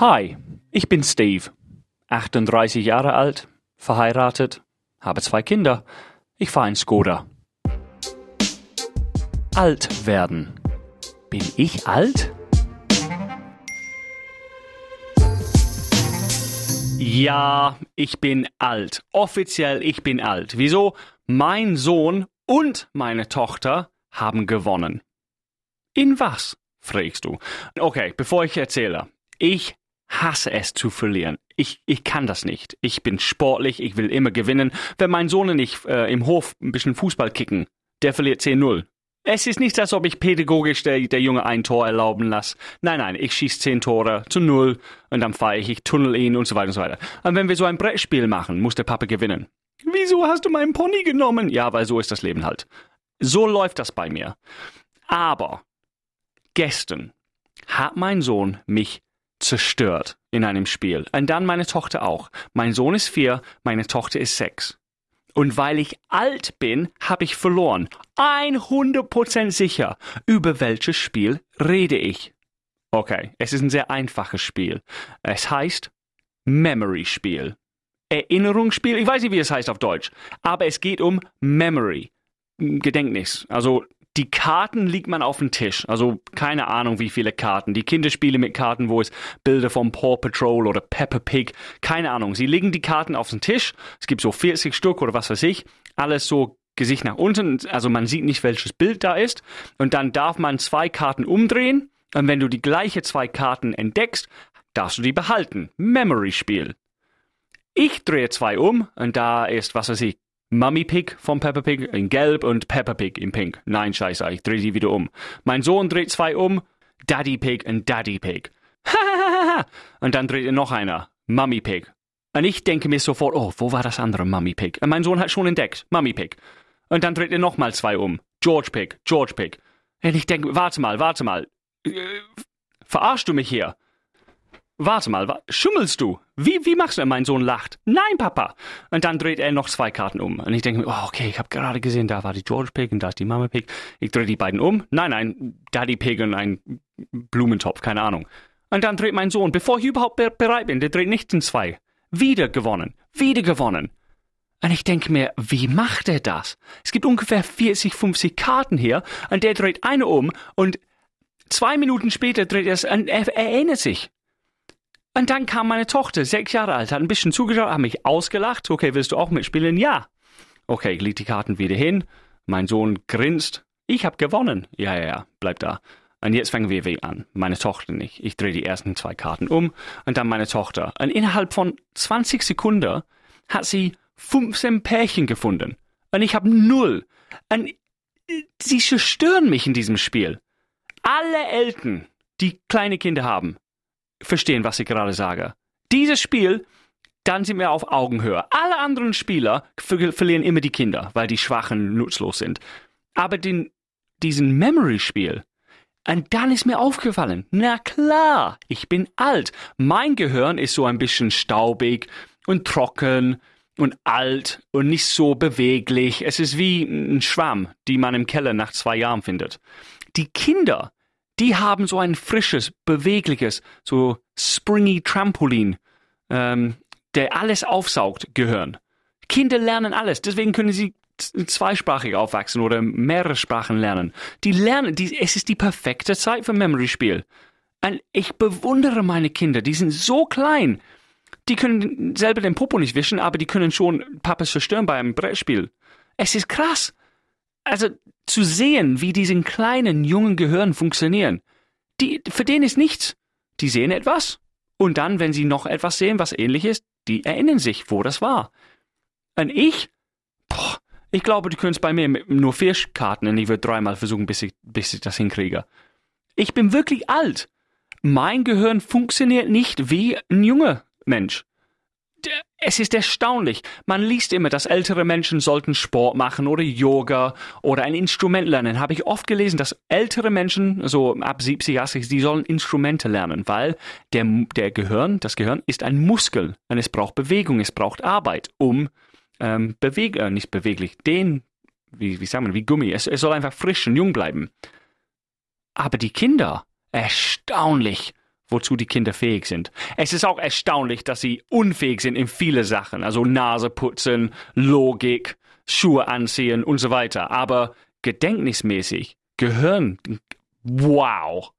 Hi, ich bin Steve, 38 Jahre alt, verheiratet, habe zwei Kinder. Ich fahre in Skoda. Alt werden. Bin ich alt? Ja, ich bin alt. Offiziell, ich bin alt. Wieso? Mein Sohn und meine Tochter haben gewonnen. In was? fragst du. Okay, bevor ich erzähle. Ich hasse es zu verlieren. Ich, ich kann das nicht. Ich bin sportlich, ich will immer gewinnen. Wenn mein Sohn und ich äh, im Hof ein bisschen Fußball kicken, der verliert 10-0. Es ist nicht, als ob ich pädagogisch der, der Junge ein Tor erlauben lasse. Nein, nein, ich schieße zehn Tore zu null und dann fahre ich, ich tunnel ihn und so weiter und so weiter. Und wenn wir so ein Brettspiel machen, muss der Papa gewinnen. Wieso hast du meinen Pony genommen? Ja, weil so ist das Leben halt. So läuft das bei mir. Aber gestern hat mein Sohn mich zerstört in einem Spiel. Und dann meine Tochter auch. Mein Sohn ist vier, meine Tochter ist sechs. Und weil ich alt bin, habe ich verloren. 100% sicher. Über welches Spiel rede ich? Okay, es ist ein sehr einfaches Spiel. Es heißt Memory-Spiel. Erinnerungsspiel, ich weiß nicht, wie es heißt auf Deutsch, aber es geht um Memory. Gedächtnis. Also die Karten liegt man auf dem Tisch. Also keine Ahnung, wie viele Karten. Die Kinderspiele mit Karten, wo es Bilder von Paw Patrol oder Peppa Pig, keine Ahnung. Sie legen die Karten auf den Tisch. Es gibt so 40 Stück oder was weiß ich. Alles so Gesicht nach unten. Also man sieht nicht, welches Bild da ist. Und dann darf man zwei Karten umdrehen. Und wenn du die gleiche zwei Karten entdeckst, darfst du die behalten. Memory-Spiel. Ich drehe zwei um und da ist, was weiß ich, Mummy Pig von Peppa Pig in Gelb und Peppa Pig in Pink. Nein, scheiße, ich drehe die wieder um. Mein Sohn dreht zwei um, Daddy Pig und Daddy Pig. und dann dreht er noch einer, Mummy Pig. Und ich denke mir sofort, oh, wo war das andere Mummy Pig? Und mein Sohn hat schon entdeckt, Mummy Pig. Und dann dreht er nochmal zwei um, George Pig, George Pig. Und ich denke, warte mal, warte mal. Äh, verarschst du mich hier? Warte mal, wa schummelst du? Wie, wie machst du? Mein Sohn lacht. Nein, Papa. Und dann dreht er noch zwei Karten um. Und ich denke mir, oh, okay, ich habe gerade gesehen, da war die George Pig und da ist die Mama Pig. Ich drehe die beiden um. Nein, nein, Daddy Pig und ein Blumentopf, keine Ahnung. Und dann dreht mein Sohn, bevor ich überhaupt bereit bin, der dreht nicht in zwei. Wieder gewonnen. Wieder gewonnen. Und ich denke mir, wie macht er das? Es gibt ungefähr 40, 50 Karten hier und der dreht eine um und zwei Minuten später dreht er es und er erinnert sich. Und dann kam meine Tochter, sechs Jahre alt, hat ein bisschen zugeschaut, hat mich ausgelacht. Okay, willst du auch mitspielen? Ja. Okay, ich leg die Karten wieder hin. Mein Sohn grinst. Ich habe gewonnen. Ja, ja, ja, bleib da. Und jetzt fangen wir wieder an. Meine Tochter nicht. Ich drehe die ersten zwei Karten um und dann meine Tochter. Und innerhalb von 20 Sekunden hat sie 15 Pärchen gefunden. Und ich habe null. Und sie zerstören mich in diesem Spiel. Alle Eltern, die kleine Kinder haben, verstehen, was ich gerade sage. Dieses Spiel, dann sind wir auf Augenhöhe. Alle anderen Spieler ver verlieren immer die Kinder, weil die Schwachen nutzlos sind. Aber den, diesen Memory-Spiel, und dann ist mir aufgefallen, na klar, ich bin alt. Mein Gehirn ist so ein bisschen staubig und trocken und alt und nicht so beweglich. Es ist wie ein Schwamm, die man im Keller nach zwei Jahren findet. Die Kinder, die haben so ein frisches, bewegliches, so springy Trampolin, ähm, der alles aufsaugt, Gehirn. Kinder lernen alles, deswegen können sie zweisprachig aufwachsen oder mehrere Sprachen lernen. Die lernen, die, es ist die perfekte Zeit für Memory-Spiel. Ich bewundere meine Kinder, die sind so klein. Die können selber den Popo nicht wischen, aber die können schon Papas zerstören bei einem Brettspiel. Es ist krass. Also, zu sehen, wie diesen kleinen, jungen Gehirn funktionieren. Die, für den ist nichts. Die sehen etwas und dann, wenn sie noch etwas sehen, was ähnlich ist, die erinnern sich, wo das war. Und ich, boah, ich glaube, du könntest bei mir nur vier Karten und ich würde dreimal versuchen, bis ich, bis ich das hinkriege. Ich bin wirklich alt. Mein Gehirn funktioniert nicht wie ein junger Mensch es ist erstaunlich. Man liest immer, dass ältere Menschen sollten Sport machen oder Yoga oder ein Instrument lernen. Habe ich oft gelesen, dass ältere Menschen, so ab 70, 80, die sollen Instrumente lernen, weil der, der Gehirn, das Gehirn ist ein Muskel und es braucht Bewegung, es braucht Arbeit, um ähm, beweg äh, nicht beweglich, den, wie, wie sagen wir, wie Gummi. Es, es soll einfach frisch und jung bleiben. Aber die Kinder, erstaunlich, wozu die Kinder fähig sind. Es ist auch erstaunlich, dass sie unfähig sind in viele Sachen, also Nase putzen, Logik, Schuhe anziehen und so weiter. Aber gedächtnismäßig, Gehirn, wow.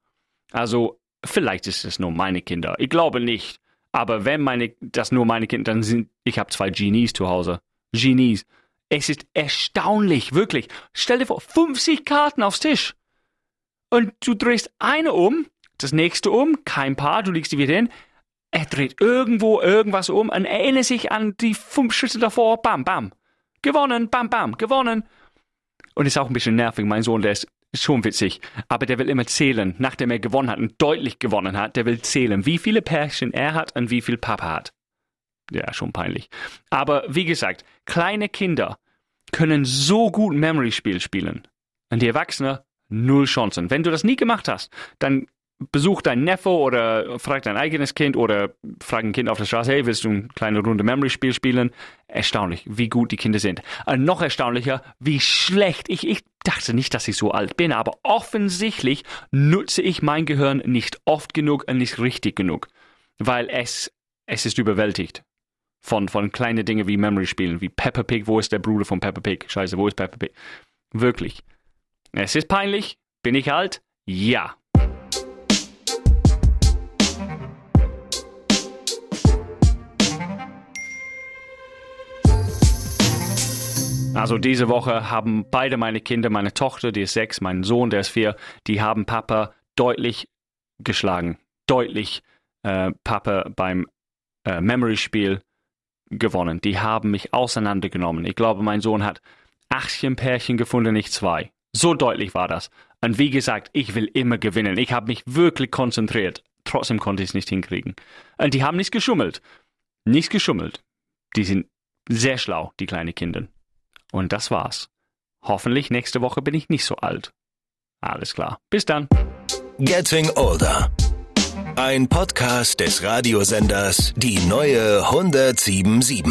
Also vielleicht ist es nur meine Kinder. Ich glaube nicht. Aber wenn meine, das nur meine Kinder, dann sind, ich habe zwei Genies zu Hause. Genies. Es ist erstaunlich, wirklich. Stell dir vor, 50 Karten aufs Tisch. Und du drehst eine um, das nächste um, kein Paar, du legst die wieder hin. Er dreht irgendwo irgendwas um und erinnert sich an die fünf Schritte davor. Bam, bam. Gewonnen, bam, bam, gewonnen. Und ist auch ein bisschen nervig. Mein Sohn, der ist schon witzig. Aber der will immer zählen, nachdem er gewonnen hat und deutlich gewonnen hat. Der will zählen, wie viele Pärchen er hat und wie viel Papa hat. Ja, schon peinlich. Aber wie gesagt, kleine Kinder können so gut Memory-Spiel spielen. Und die Erwachsenen null Chancen. Wenn du das nie gemacht hast, dann besuch dein Neffe oder frag dein eigenes Kind oder frag ein Kind auf der Straße, hey, willst du eine kleine Runde Memory-Spiel spielen? Erstaunlich, wie gut die Kinder sind. Und noch erstaunlicher, wie schlecht. Ich, ich dachte nicht, dass ich so alt bin, aber offensichtlich nutze ich mein Gehirn nicht oft genug und nicht richtig genug. Weil es, es ist überwältigt von, von kleinen Dingen wie Memory-Spielen, wie Peppa Pig, wo ist der Bruder von Peppa Pig? Scheiße, wo ist Peppa Pig? Wirklich. Es ist peinlich. Bin ich alt? Ja. Also diese Woche haben beide meine Kinder, meine Tochter, die ist sechs, mein Sohn, der ist vier, die haben Papa deutlich geschlagen. Deutlich äh, Papa beim äh, Memory-Spiel gewonnen. Die haben mich auseinandergenommen. Ich glaube, mein Sohn hat Achtchen-Pärchen gefunden, nicht zwei. So deutlich war das. Und wie gesagt, ich will immer gewinnen. Ich habe mich wirklich konzentriert. Trotzdem konnte ich es nicht hinkriegen. Und die haben nicht geschummelt. Nicht geschummelt. Die sind sehr schlau, die kleinen Kinder. Und das war's. Hoffentlich nächste Woche bin ich nicht so alt. Alles klar. Bis dann. Getting Older. Ein Podcast des Radiosenders Die neue 1077.